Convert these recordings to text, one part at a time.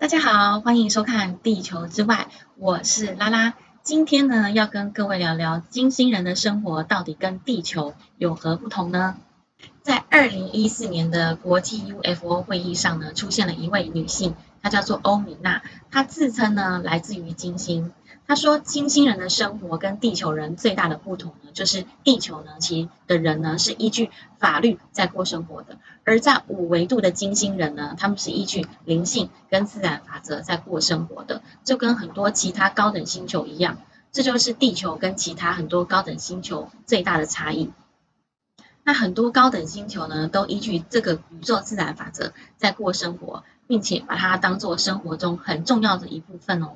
大家好，欢迎收看《地球之外》，我是拉拉。今天呢，要跟各位聊聊金星人的生活到底跟地球有何不同呢？在二零一四年的国际 UFO 会议上呢，出现了一位女性，她叫做欧米娜，她自称呢来自于金星。他说，金星人的生活跟地球人最大的不同呢，就是地球呢，其的人呢是依据法律在过生活的，而在五维度的金星人呢，他们是依据灵性跟自然法则在过生活的，就跟很多其他高等星球一样，这就是地球跟其他很多高等星球最大的差异。那很多高等星球呢，都依据这个宇宙自然法则在过生活，并且把它当做生活中很重要的一部分哦。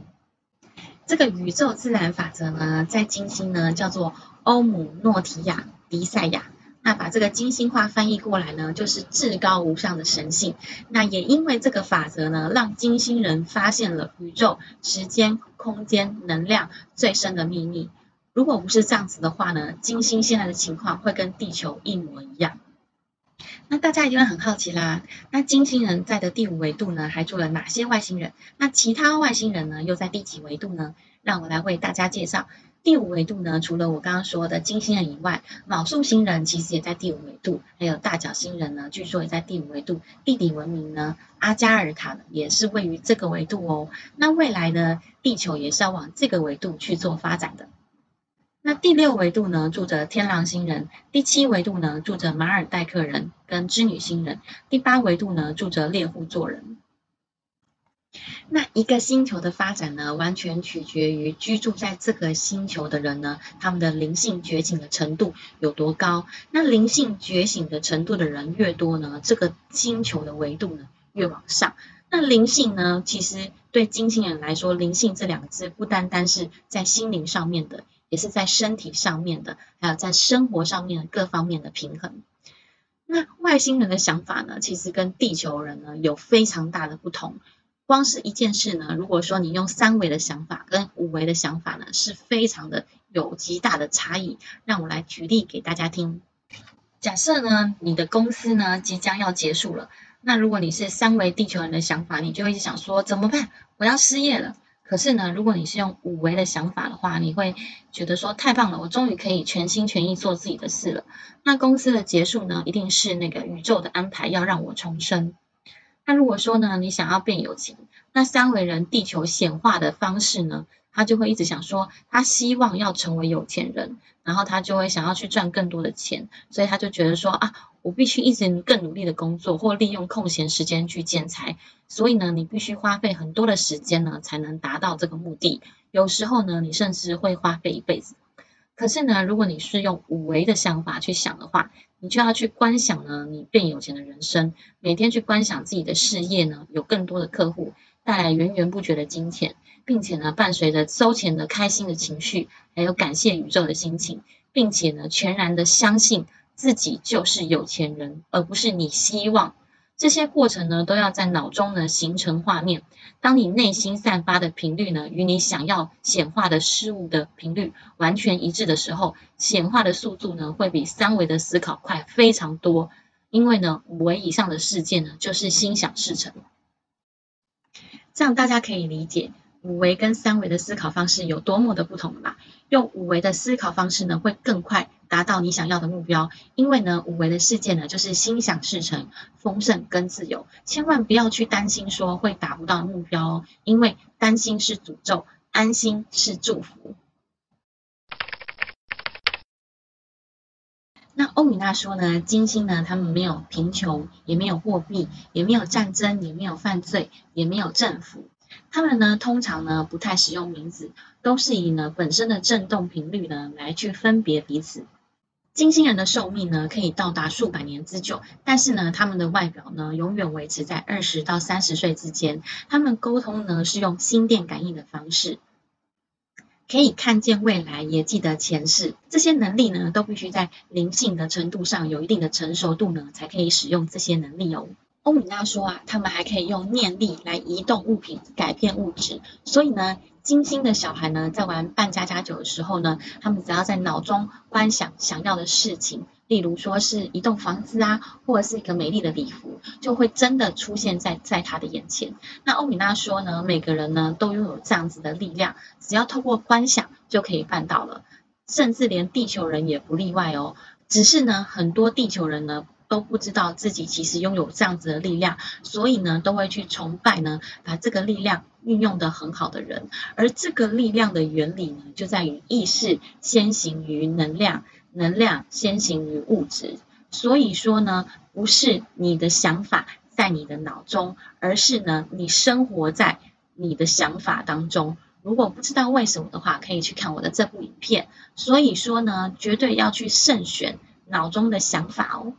这个宇宙自然法则呢，在金星呢叫做欧姆诺提亚迪赛亚。那把这个金星话翻译过来呢，就是至高无上的神性。那也因为这个法则呢，让金星人发现了宇宙、时间、空间、能量最深的秘密。如果不是这样子的话呢，金星现在的情况会跟地球一模一样。那大家一定会很好奇啦，那金星人在的第五维度呢，还住了哪些外星人？那其他外星人呢，又在第几维度呢？让我来为大家介绍。第五维度呢，除了我刚刚说的金星人以外，卯宿星人其实也在第五维度，还有大角星人呢，据说也在第五维度。地底文明呢，阿加尔卡也是位于这个维度哦。那未来呢，地球也是要往这个维度去做发展的。那第六维度呢，住着天狼星人；第七维度呢，住着马尔代克人跟织女星人；第八维度呢，住着猎户座人。那一个星球的发展呢，完全取决于居住在这个星球的人呢，他们的灵性觉醒的程度有多高。那灵性觉醒的程度的人越多呢，这个星球的维度呢越往上。那灵性呢，其实对金星人来说，灵性这两个字不单单是在心灵上面的。也是在身体上面的，还有在生活上面各方面的平衡。那外星人的想法呢，其实跟地球人呢有非常大的不同。光是一件事呢，如果说你用三维的想法跟五维的想法呢，是非常的有极大的差异。让我来举例给大家听。假设呢，你的公司呢即将要结束了，那如果你是三维地球人的想法，你就会想说怎么办？我要失业了。可是呢，如果你是用五维的想法的话，你会觉得说太棒了，我终于可以全心全意做自己的事了。那公司的结束呢，一定是那个宇宙的安排要让我重生。那如果说呢，你想要变有钱，那三维人地球显化的方式呢？他就会一直想说，他希望要成为有钱人，然后他就会想要去赚更多的钱，所以他就觉得说啊，我必须一直更努力的工作，或利用空闲时间去建材。所以呢，你必须花费很多的时间呢，才能达到这个目的。有时候呢，你甚至会花费一辈子。可是呢，如果你是用五维的想法去想的话，你就要去观想呢，你变有钱的人生，每天去观想自己的事业呢，有更多的客户，带来源源不绝的金钱。并且呢，伴随着收钱的开心的情绪，还有感谢宇宙的心情，并且呢，全然的相信自己就是有钱人，而不是你希望。这些过程呢，都要在脑中呢形成画面。当你内心散发的频率呢，与你想要显化的事物的频率完全一致的时候，显化的速度呢，会比三维的思考快非常多。因为呢，五维以上的事件呢，就是心想事成。这样大家可以理解。五维跟三维的思考方式有多么的不同吧？用五维的思考方式呢，会更快达到你想要的目标。因为呢，五维的世界呢，就是心想事成、丰盛跟自由。千万不要去担心说会达不到目标哦，因为担心是诅咒，安心是祝福。那欧米娜说呢，金星呢，他们没有贫穷，也没有货币，也没有战争，也没有犯罪，也没有政府。他们呢，通常呢不太使用名字，都是以呢本身的振动频率呢来去分别彼此。金星人的寿命呢可以到达数百年之久，但是呢他们的外表呢永远维持在二十到三十岁之间。他们沟通呢是用心电感应的方式，可以看见未来，也记得前世。这些能力呢都必须在灵性的程度上有一定的成熟度呢，才可以使用这些能力哦。欧米娜说啊，他们还可以用念力来移动物品、改变物质，所以呢，金星的小孩呢，在玩扮家家酒的时候呢，他们只要在脑中观想想要的事情，例如说是一栋房子啊，或者是一个美丽的礼服，就会真的出现在在他的眼前。那欧米娜说呢，每个人呢都拥有这样子的力量，只要透过观想就可以办到了，甚至连地球人也不例外哦。只是呢，很多地球人呢。都不知道自己其实拥有这样子的力量，所以呢，都会去崇拜呢，把这个力量运用的很好的人。而这个力量的原理呢，就在于意识先行于能量，能量先行于物质。所以说呢，不是你的想法在你的脑中，而是呢，你生活在你的想法当中。如果不知道为什么的话，可以去看我的这部影片。所以说呢，绝对要去慎选脑中的想法哦。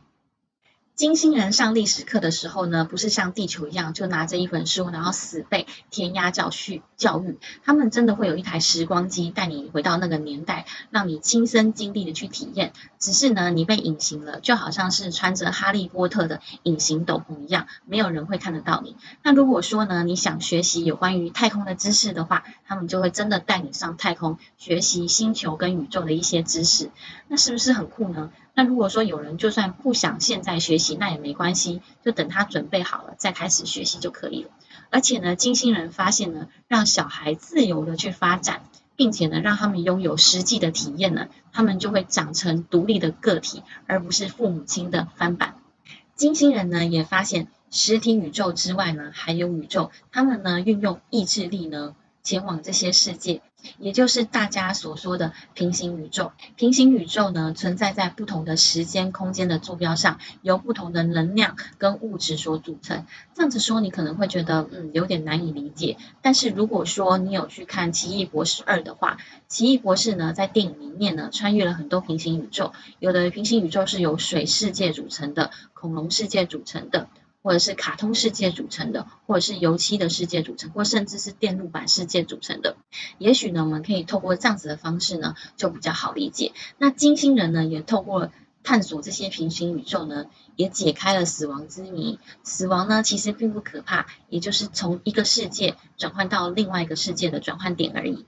金星人上历史课的时候呢，不是像地球一样就拿着一本书，然后死背填鸭教训教育。他们真的会有一台时光机带你回到那个年代，让你亲身经历的去体验。只是呢，你被隐形了，就好像是穿着哈利波特的隐形斗篷一样，没有人会看得到你。那如果说呢，你想学习有关于太空的知识的话，他们就会真的带你上太空学习星球跟宇宙的一些知识。那是不是很酷呢？那如果说有人就算不想现在学习，那也没关系，就等他准备好了再开始学习就可以了。而且呢，金星人发现呢，让小孩自由的去发展，并且呢，让他们拥有实际的体验呢，他们就会长成独立的个体，而不是父母亲的翻版。金星人呢，也发现实体宇宙之外呢，还有宇宙，他们呢，运用意志力呢。前往这些世界，也就是大家所说的平行宇宙。平行宇宙呢，存在在不同的时间空间的坐标上，由不同的能量跟物质所组成。这样子说，你可能会觉得嗯有点难以理解。但是如果说你有去看《奇异博士二》的话，奇异博士呢在电影里面呢穿越了很多平行宇宙，有的平行宇宙是由水世界组成的，恐龙世界组成的。或者是卡通世界组成的，或者是油漆的世界组成，或甚至是电路板世界组成的。也许呢，我们可以透过这样子的方式呢，就比较好理解。那金星人呢，也透过探索这些平行宇宙呢，也解开了死亡之谜。死亡呢，其实并不可怕，也就是从一个世界转换到另外一个世界的转换点而已。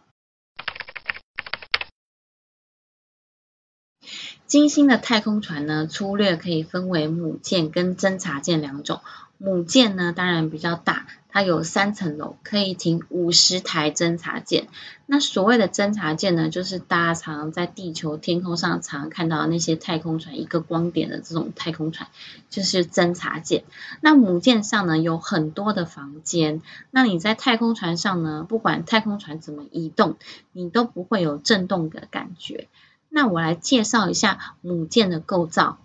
金星的太空船呢，粗略可以分为母舰跟侦察舰两种。母舰呢，当然比较大，它有三层楼，可以停五十台侦察舰。那所谓的侦察舰呢，就是大家常在地球天空上常看到那些太空船，一个光点的这种太空船，就是侦察舰。那母舰上呢，有很多的房间。那你在太空船上呢，不管太空船怎么移动，你都不会有震动的感觉。那我来介绍一下母舰的构造，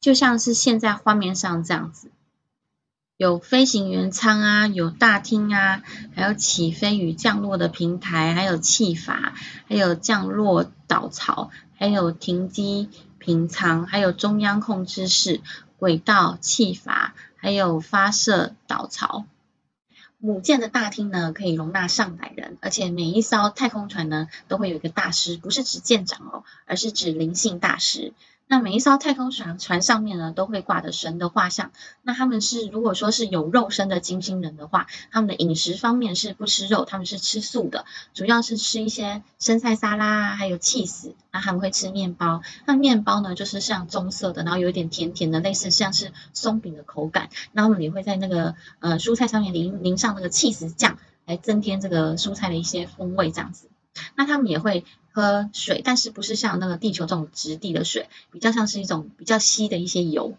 就像是现在画面上这样子，有飞行员舱啊，有大厅啊，还有起飞与降落的平台，还有气阀，还有降落导槽，还有停机平舱，还有中央控制室、轨道、气阀，还有发射导槽。母舰的大厅呢，可以容纳上百人，而且每一艘太空船呢，都会有一个大师，不是指舰长哦，而是指灵性大师。那每一艘太空船船上面呢，都会挂着神的画像。那他们是如果说是有肉身的金星人的话，他们的饮食方面是不吃肉，他们是吃素的，主要是吃一些生菜沙拉啊，还有气死。那他们会吃面包，那面包呢就是像棕色的，然后有一点甜甜的，类似像是松饼的口感。那他们也会在那个呃蔬菜上面淋淋上那个气死酱，来增添这个蔬菜的一些风味，这样子。那他们也会喝水，但是不是像那个地球这种质地的水，比较像是一种比较稀的一些油。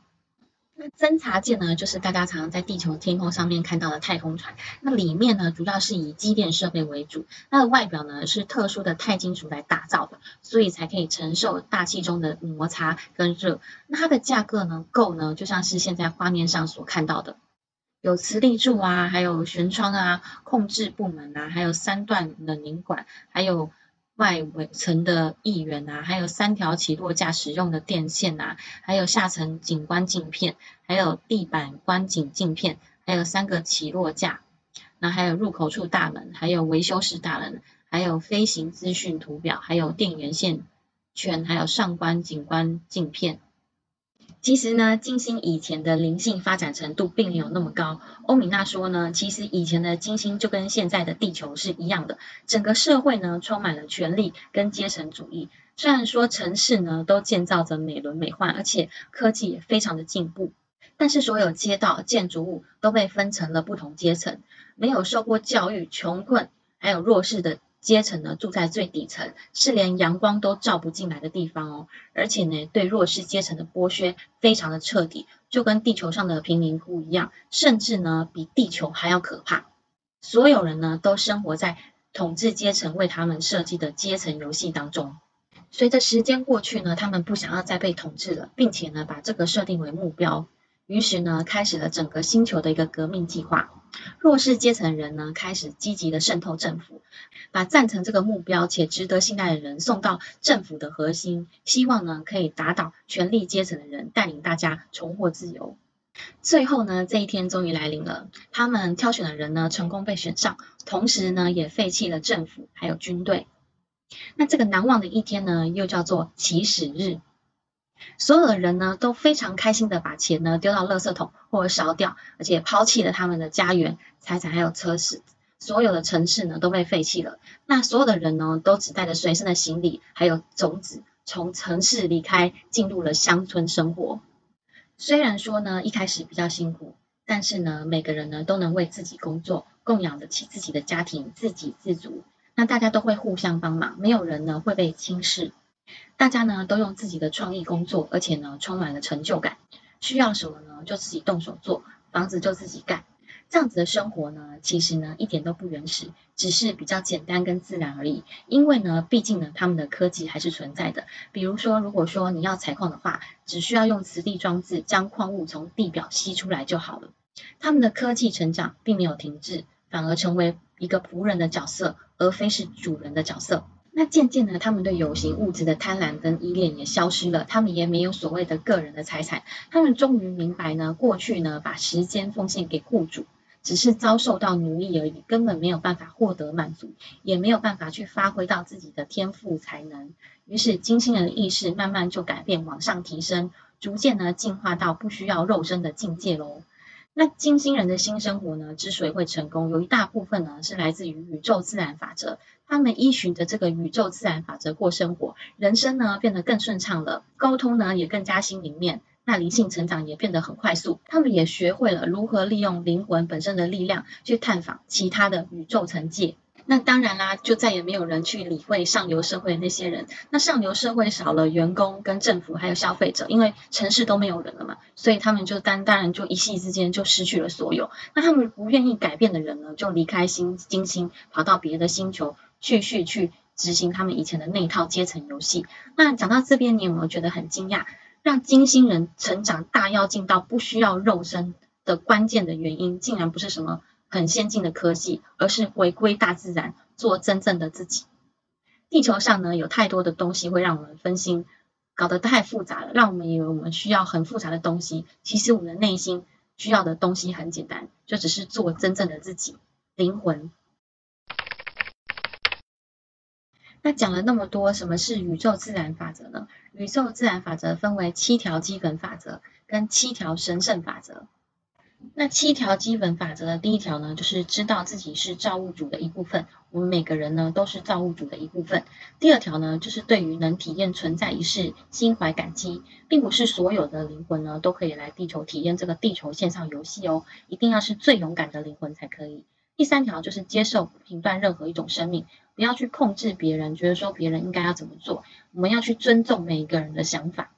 那侦察舰呢，就是大家常常在地球天空上面看到的太空船。那里面呢，主要是以机电设备为主，它的外表呢是特殊的钛金属来打造的，所以才可以承受大气中的摩擦跟热。那它的价格呢，够呢，就像是现在画面上所看到的。有磁力柱啊，还有悬窗啊，控制部门啊，还有三段冷凝管，还有外围层的翼源啊，还有三条起落架使用的电线啊，还有下层景观镜片，还有地板观景镜片，还有三个起落架，那还有入口处大门，还有维修室大门，还有飞行资讯图表，还有电源线圈，还有上观景观镜片。其实呢，金星以前的灵性发展程度并没有那么高。欧米娜说呢，其实以前的金星就跟现在的地球是一样的，整个社会呢充满了权力跟阶层主义。虽然说城市呢都建造着美轮美奂，而且科技也非常的进步，但是所有街道建筑物都被分成了不同阶层，没有受过教育、穷困还有弱势的。阶层呢住在最底层，是连阳光都照不进来的地方哦。而且呢，对弱势阶层的剥削非常的彻底，就跟地球上的贫民窟一样，甚至呢比地球还要可怕。所有人呢都生活在统治阶层为他们设计的阶层游戏当中。随着时间过去呢，他们不想要再被统治了，并且呢把这个设定为目标。于是呢，开始了整个星球的一个革命计划。弱势阶层人呢，开始积极的渗透政府，把赞成这个目标且值得信赖的人送到政府的核心，希望呢可以打倒权力阶层的人，带领大家重获自由。最后呢，这一天终于来临了。他们挑选的人呢，成功被选上，同时呢，也废弃了政府还有军队。那这个难忘的一天呢，又叫做起始日。所有的人呢都非常开心的把钱呢丢到垃圾桶或者烧掉，而且抛弃了他们的家园、财产还有车市，所有的城市呢都被废弃了。那所有的人呢都只带着随身的行李还有种子，从城市离开，进入了乡村生活。虽然说呢一开始比较辛苦，但是呢每个人呢都能为自己工作，供养得起自己的家庭，自给自足。那大家都会互相帮忙，没有人呢会被轻视。大家呢都用自己的创意工作，而且呢充满了成就感。需要什么呢就自己动手做，房子就自己盖。这样子的生活呢，其实呢一点都不原始，只是比较简单跟自然而已。因为呢，毕竟呢他们的科技还是存在的。比如说，如果说你要采矿的话，只需要用磁力装置将矿物从地表吸出来就好了。他们的科技成长并没有停滞，反而成为一个仆人的角色，而非是主人的角色。那渐渐的，他们对有形物质的贪婪跟依恋也消失了，他们也没有所谓的个人的财产。他们终于明白呢，过去呢把时间奉献给雇主，只是遭受到奴役而已，根本没有办法获得满足，也没有办法去发挥到自己的天赋才能。于是金星人的意识慢慢就改变，往上提升，逐渐呢进化到不需要肉身的境界喽。那金星人的新生活呢，之所以会成功，有一大部分呢是来自于宇宙自然法则。他们依循着这个宇宙自然法则过生活，人生呢变得更顺畅了，沟通呢也更加心灵面，那灵性成长也变得很快速。他们也学会了如何利用灵魂本身的力量去探访其他的宇宙层界。那当然啦，就再也没有人去理会上流社会的那些人。那上流社会少了员工、跟政府还有消费者，因为城市都没有人了嘛，所以他们就当当然就一夕之间就失去了所有。那他们不愿意改变的人呢，就离开星金星，跑到别的星球，继续去执行他们以前的那一套阶层游戏。那讲到这边，你有没有觉得很惊讶？让金星人成长大跃进到不需要肉身的关键的原因，竟然不是什么？很先进的科技，而是回归大自然，做真正的自己。地球上呢，有太多的东西会让我们分心，搞得太复杂了，让我们以为我们需要很复杂的东西。其实我们的内心需要的东西很简单，就只是做真正的自己，灵魂。那讲了那么多，什么是宇宙自然法则呢？宇宙自然法则分为七条基本法则跟七条神圣法则。那七条基本法则的第一条呢，就是知道自己是造物主的一部分。我们每个人呢，都是造物主的一部分。第二条呢，就是对于能体验存在一事心怀感激，并不是所有的灵魂呢都可以来地球体验这个地球线上游戏哦，一定要是最勇敢的灵魂才可以。第三条就是接受评断任何一种生命，不要去控制别人，觉得说别人应该要怎么做，我们要去尊重每一个人的想法。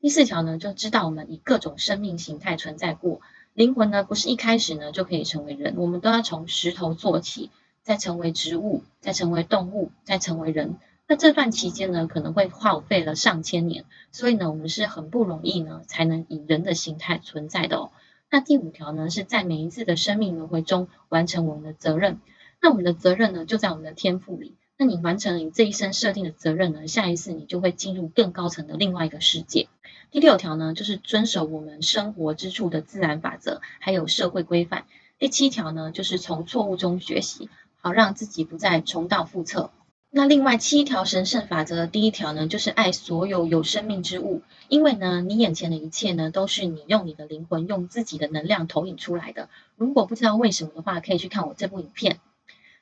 第四条呢，就知道我们以各种生命形态存在过。灵魂呢，不是一开始呢就可以成为人，我们都要从石头做起，再成为植物，再成为动物，再成为人。那这段期间呢，可能会耗费了上千年，所以呢，我们是很不容易呢，才能以人的形态存在的哦。那第五条呢，是在每一次的生命轮回中完成我们的责任。那我们的责任呢，就在我们的天赋里。那你完成了你这一生设定的责任呢，下一次你就会进入更高层的另外一个世界。第六条呢，就是遵守我们生活之处的自然法则，还有社会规范。第七条呢，就是从错误中学习，好让自己不再重蹈覆辙。那另外七条神圣法则的第一条呢，就是爱所有有生命之物，因为呢，你眼前的一切呢，都是你用你的灵魂用自己的能量投影出来的。如果不知道为什么的话，可以去看我这部影片。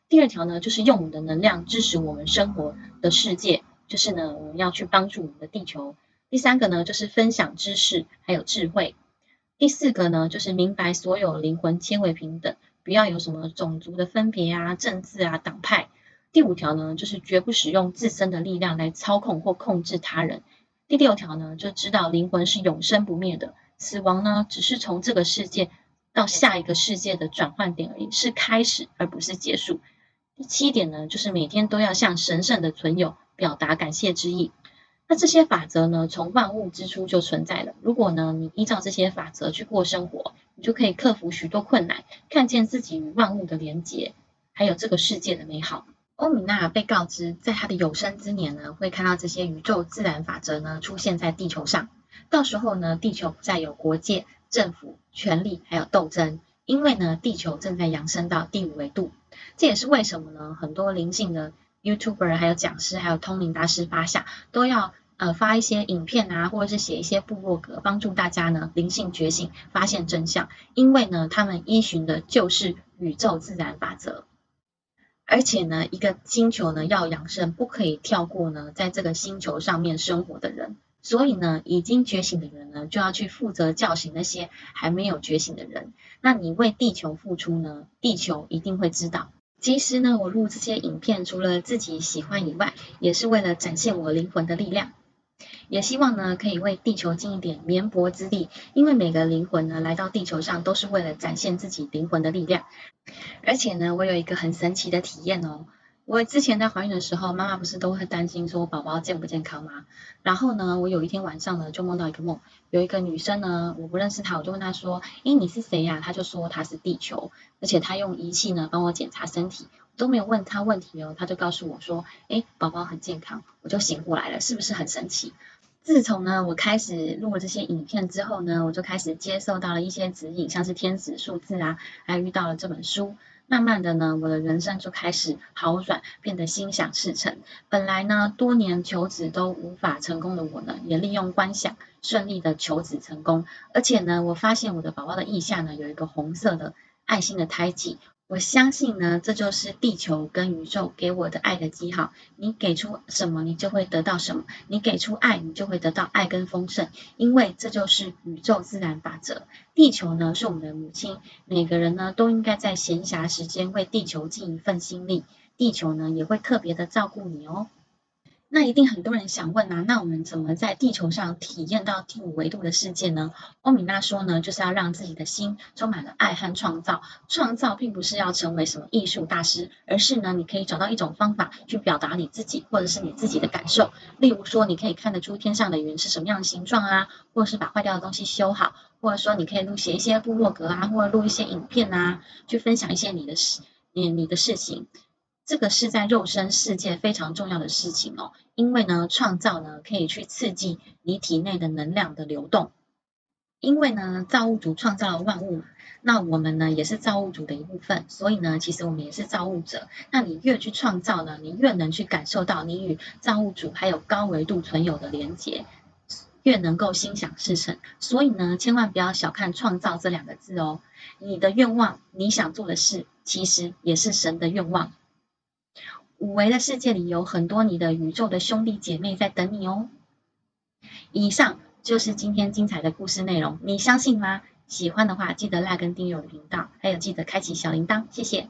第二条呢，就是用我们的能量支持我们生活的世界，就是呢，我们要去帮助我们的地球。第三个呢，就是分享知识还有智慧。第四个呢，就是明白所有灵魂皆为平等，不要有什么种族的分别啊、政治啊、党派。第五条呢，就是绝不使用自身的力量来操控或控制他人。第六条呢，就知道灵魂是永生不灭的，死亡呢，只是从这个世界到下一个世界的转换点而已，是开始而不是结束。第七点呢，就是每天都要向神圣的存有表达感谢之意。那这些法则呢，从万物之初就存在了。如果呢，你依照这些法则去过生活，你就可以克服许多困难，看见自己与万物的连结，还有这个世界的美好。欧米娜被告知，在她的有生之年呢，会看到这些宇宙自然法则呢出现在地球上。到时候呢，地球不再有国界、政府、权力还有斗争，因为呢，地球正在扬升到第五维度。这也是为什么呢，很多灵性的 YouTuber、还有讲师、还有通灵大师发下都要呃发一些影片啊，或者是写一些部落格，帮助大家呢灵性觉醒、发现真相。因为呢，他们依循的就是宇宙自然法则。而且呢，一个星球呢要养生，不可以跳过呢，在这个星球上面生活的人。所以呢，已经觉醒的人呢，就要去负责叫醒那些还没有觉醒的人。那你为地球付出呢，地球一定会知道。其实呢，我录这些影片，除了自己喜欢以外，也是为了展现我灵魂的力量。也希望呢，可以为地球尽一点绵薄之力，因为每个灵魂呢，来到地球上都是为了展现自己灵魂的力量。而且呢，我有一个很神奇的体验哦。我之前在怀孕的时候，妈妈不是都会担心说宝宝健不健康吗？然后呢，我有一天晚上呢，就梦到一个梦，有一个女生呢，我不认识她，我就问她说，诶，你是谁呀？她就说她是地球，而且她用仪器呢帮我检查身体，我都没有问她问题哦，她就告诉我说，诶，宝宝很健康，我就醒过来了，是不是很神奇？自从呢我开始录了这些影片之后呢，我就开始接受到了一些指引，像是天使数字啊，还遇到了这本书。慢慢的呢，我的人生就开始好转，变得心想事成。本来呢，多年求子都无法成功的我呢，也利用观想顺利的求子成功。而且呢，我发现我的宝宝的腋下呢，有一个红色的爱心的胎记。我相信呢，这就是地球跟宇宙给我的爱的记号。你给出什么，你就会得到什么；你给出爱，你就会得到爱跟丰盛。因为这就是宇宙自然法则。地球呢是我们的母亲，每个人呢都应该在闲暇时间为地球尽一份心力。地球呢也会特别的照顾你哦。那一定很多人想问啊，那我们怎么在地球上体验到第五维度的世界呢？欧米娜说呢，就是要让自己的心充满了爱和创造。创造并不是要成为什么艺术大师，而是呢，你可以找到一种方法去表达你自己，或者是你自己的感受。例如说，你可以看得出天上的云是什么样的形状啊，或者是把坏掉的东西修好，或者说你可以录写一些部落格啊，或者录一些影片啊，去分享一些你的事，你你的事情。这个是在肉身世界非常重要的事情哦，因为呢，创造呢可以去刺激你体内的能量的流动。因为呢，造物主创造了万物嘛，那我们呢也是造物主的一部分，所以呢，其实我们也是造物者。那你越去创造呢，你越能去感受到你与造物主还有高维度存有的连接，越能够心想事成。所以呢，千万不要小看创造这两个字哦。你的愿望，你想做的事，其实也是神的愿望。五维的世界里有很多你的宇宙的兄弟姐妹在等你哦。以上就是今天精彩的故事内容，你相信吗？喜欢的话记得拉跟订阅我的频道，还有记得开启小铃铛，谢谢。